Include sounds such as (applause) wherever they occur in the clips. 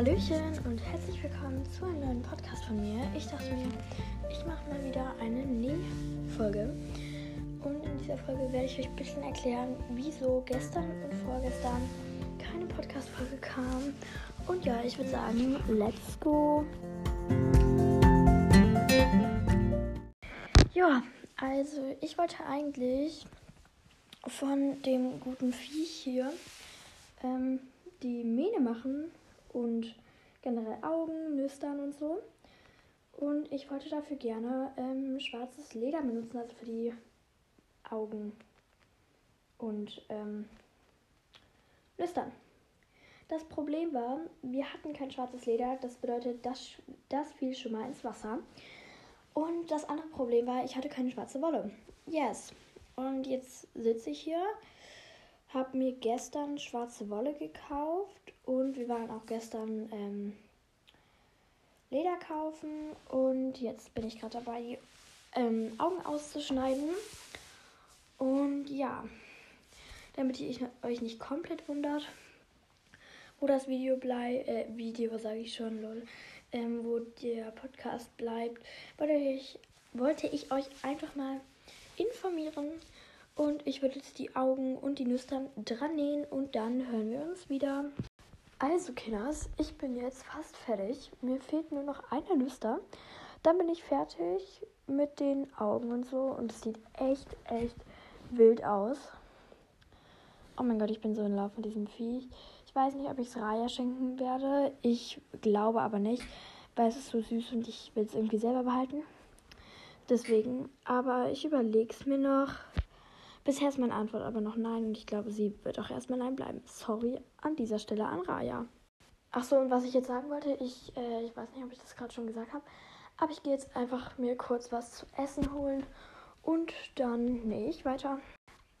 Hallöchen und herzlich willkommen zu einem neuen Podcast von mir. Ich dachte mir, ich mache mal wieder eine Näh-Folge. Und in dieser Folge werde ich euch ein bisschen erklären, wieso gestern und vorgestern keine Podcast-Folge kam. Und ja, ich würde sagen, let's go! Ja, also ich wollte eigentlich von dem guten Viech hier ähm, die Mähne machen und generell Augen, Nüstern und so. Und ich wollte dafür gerne ähm, schwarzes Leder benutzen, also für die Augen und ähm, Nüstern. Das Problem war, wir hatten kein schwarzes Leder, das bedeutet, das, das fiel schon mal ins Wasser. Und das andere Problem war, ich hatte keine schwarze Wolle. Yes. Und jetzt sitze ich hier habe mir gestern schwarze Wolle gekauft und wir waren auch gestern ähm, Leder kaufen und jetzt bin ich gerade dabei, die ähm, Augen auszuschneiden. Und ja, damit ihr euch nicht komplett wundert, wo das Video bleibt, äh, Video sage ich schon, lol, ähm, wo der Podcast bleibt, wollte ich, wollte ich euch einfach mal informieren, und ich würde jetzt die Augen und die Nüstern dran nähen und dann hören wir uns wieder. Also, Kinders, ich bin jetzt fast fertig. Mir fehlt nur noch eine Nüster. Dann bin ich fertig mit den Augen und so. Und es sieht echt, echt wild aus. Oh mein Gott, ich bin so in Lauf mit diesem Viech. Ich weiß nicht, ob ich es Raya schenken werde. Ich glaube aber nicht, weil es ist so süß und ich will es irgendwie selber behalten. Deswegen, aber ich überlege es mir noch. Bisher ist meine Antwort aber noch nein und ich glaube, sie wird auch erstmal nein bleiben. Sorry an dieser Stelle an Raya. Ach so, und was ich jetzt sagen wollte, ich, äh, ich weiß nicht, ob ich das gerade schon gesagt habe, aber ich gehe jetzt einfach mir kurz was zu essen holen und dann nähe ich weiter.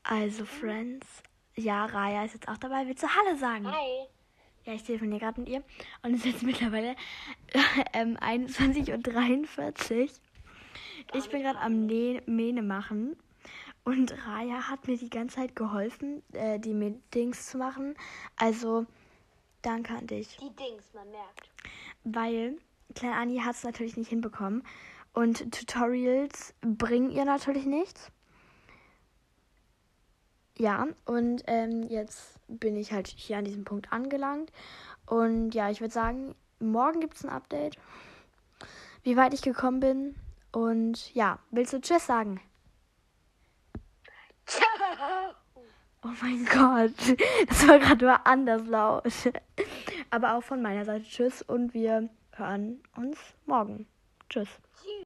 Also, Friends, ja, Raya ist jetzt auch dabei. Willst du Hallo sagen? Hi. Ja, ich telefoniere gerade mit ihr und es ist jetzt mittlerweile (laughs) ähm, 21.43 Uhr. Ich bin gerade am Mähne machen und Raya hat mir die ganze Zeit geholfen, äh, die Dings zu machen. Also, danke an dich. Die Dings, man merkt. Weil Kleine Anni hat es natürlich nicht hinbekommen. Und Tutorials bringen ihr natürlich nichts. Ja, und ähm, jetzt bin ich halt hier an diesem Punkt angelangt. Und ja, ich würde sagen, morgen gibt es ein Update, wie weit ich gekommen bin. Und ja, willst du Tschüss sagen? Oh mein Gott, das war gerade nur anders laut. Aber auch von meiner Seite Tschüss und wir hören uns morgen. Tschüss.